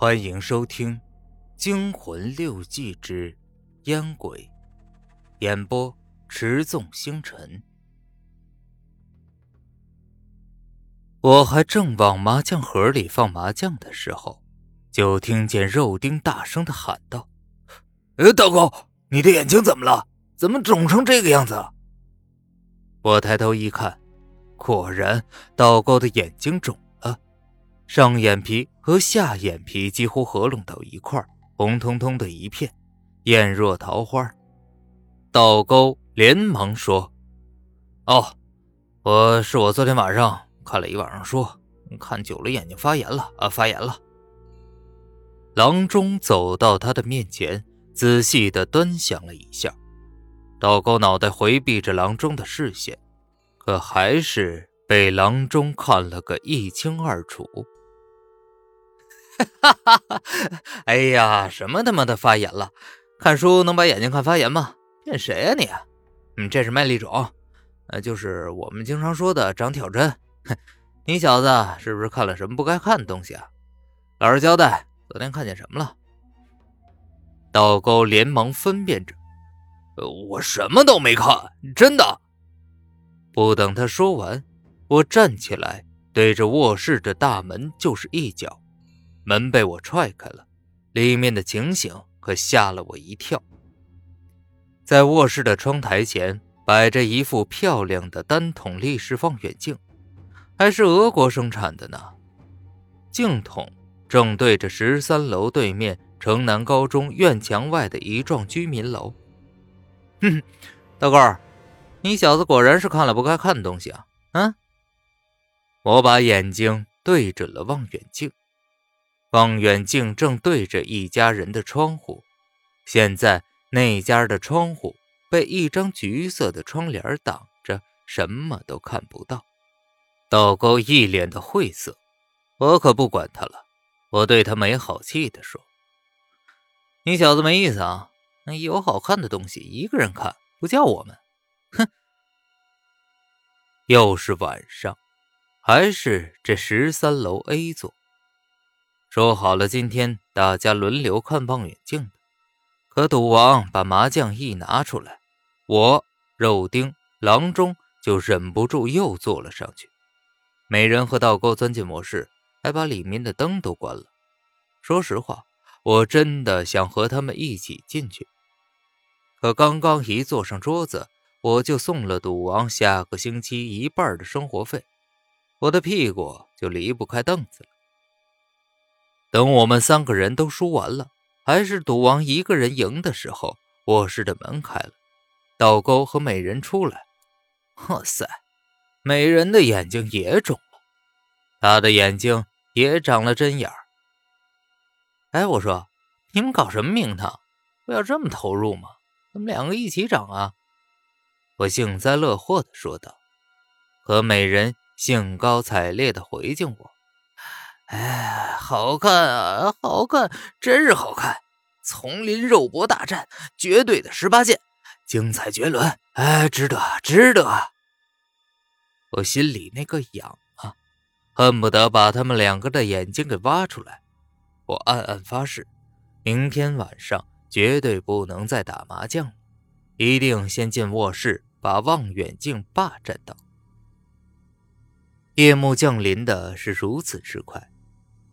欢迎收听《惊魂六记之烟鬼》，演播：持纵星辰。我还正往麻将盒里放麻将的时候，就听见肉丁大声的喊道：“呃，道高，你的眼睛怎么了？怎么肿成这个样子？”我抬头一看，果然道高的眼睛肿。上眼皮和下眼皮几乎合拢到一块红彤彤的一片，艳若桃花。道高连忙说：“哦，我是我昨天晚上看了一晚上书，看久了眼睛发炎了啊，发炎了。”郎中走到他的面前，仔细的端详了一下。道高脑袋回避着郎中的视线，可还是被郎中看了个一清二楚。哈哈哈！哎呀，什么他妈的发炎了？看书能把眼睛看发炎吗？骗谁呀你？嗯，这是麦粒肿，呃，就是我们经常说的长挑针。哼，你小子是不是看了什么不该看的东西啊？老实交代，昨天看见什么了？道高连忙分辨着，我什么都没看，真的。不等他说完，我站起来，对着卧室的大门就是一脚。门被我踹开了，里面的情形可吓了我一跳。在卧室的窗台前摆着一副漂亮的单筒立式望远镜，还是俄国生产的呢。镜筒正对着十三楼对面城南高中院墙外的一幢居民楼。哼，大个儿，你小子果然是看了不该看的东西啊！嗯，我把眼睛对准了望远镜。望远镜正对着一家人的窗户，现在那家的窗户被一张橘色的窗帘挡着，什么都看不到。道高一脸的晦涩，我可不管他了。我对他没好气地说：“你小子没意思啊！那有好看的东西，一个人看不叫我们。”哼！又是晚上，还是这十三楼 A 座。说好了，今天大家轮流看望远镜的。可赌王把麻将一拿出来，我肉丁郎中就忍不住又坐了上去。美人和道沟钻进卧室，还把里面的灯都关了。说实话，我真的想和他们一起进去。可刚刚一坐上桌子，我就送了赌王下个星期一半的生活费，我的屁股就离不开凳子了。等我们三个人都输完了，还是赌王一个人赢的时候，卧室的门开了，道沟和美人出来。哇塞，美人的眼睛也肿了，她的眼睛也长了针眼儿。哎，我说，你们搞什么名堂？不要这么投入嘛，咱们两个一起长啊！我幸灾乐祸的说道。可美人兴高采烈的回敬我。哎，好看啊，好看，真是好看！丛林肉搏大战，绝对的十八剑，精彩绝伦！哎，值得，值得！我心里那个痒啊，恨不得把他们两个的眼睛给挖出来。我暗暗发誓，明天晚上绝对不能再打麻将了，一定先进卧室把望远镜霸占到。夜幕降临的是如此之快。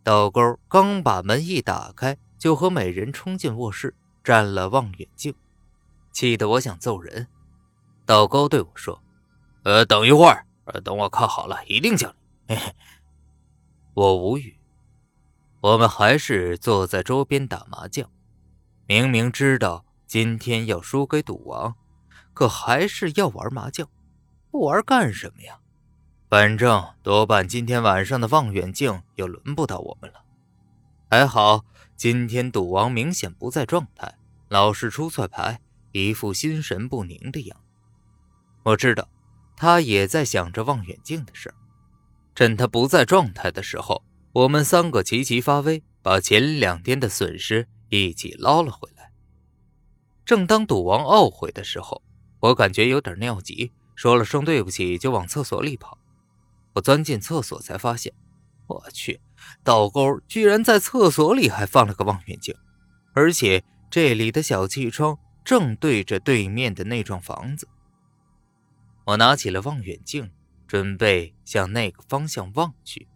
道沟刚把门一打开，就和美人冲进卧室，占了望远镜，气得我想揍人。道沟对我说：“呃，等一会儿，等我看好了，一定叫你。”嘿嘿，我无语。我们还是坐在桌边打麻将，明明知道今天要输给赌王，可还是要玩麻将，不玩干什么呀？反正多半今天晚上的望远镜又轮不到我们了。还好今天赌王明显不在状态，老是出错牌，一副心神不宁的样子。我知道他也在想着望远镜的事。趁他不在状态的时候，我们三个齐齐发威，把前两天的损失一起捞了回来。正当赌王懊悔的时候，我感觉有点尿急，说了声对不起，就往厕所里跑。我钻进厕所，才发现我去，道沟居然在厕所里还放了个望远镜，而且这里的小气窗正对着对面的那幢房子。我拿起了望远镜，准备向那个方向望去。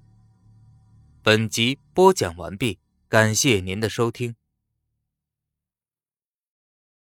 本集播讲完毕，感谢您的收听。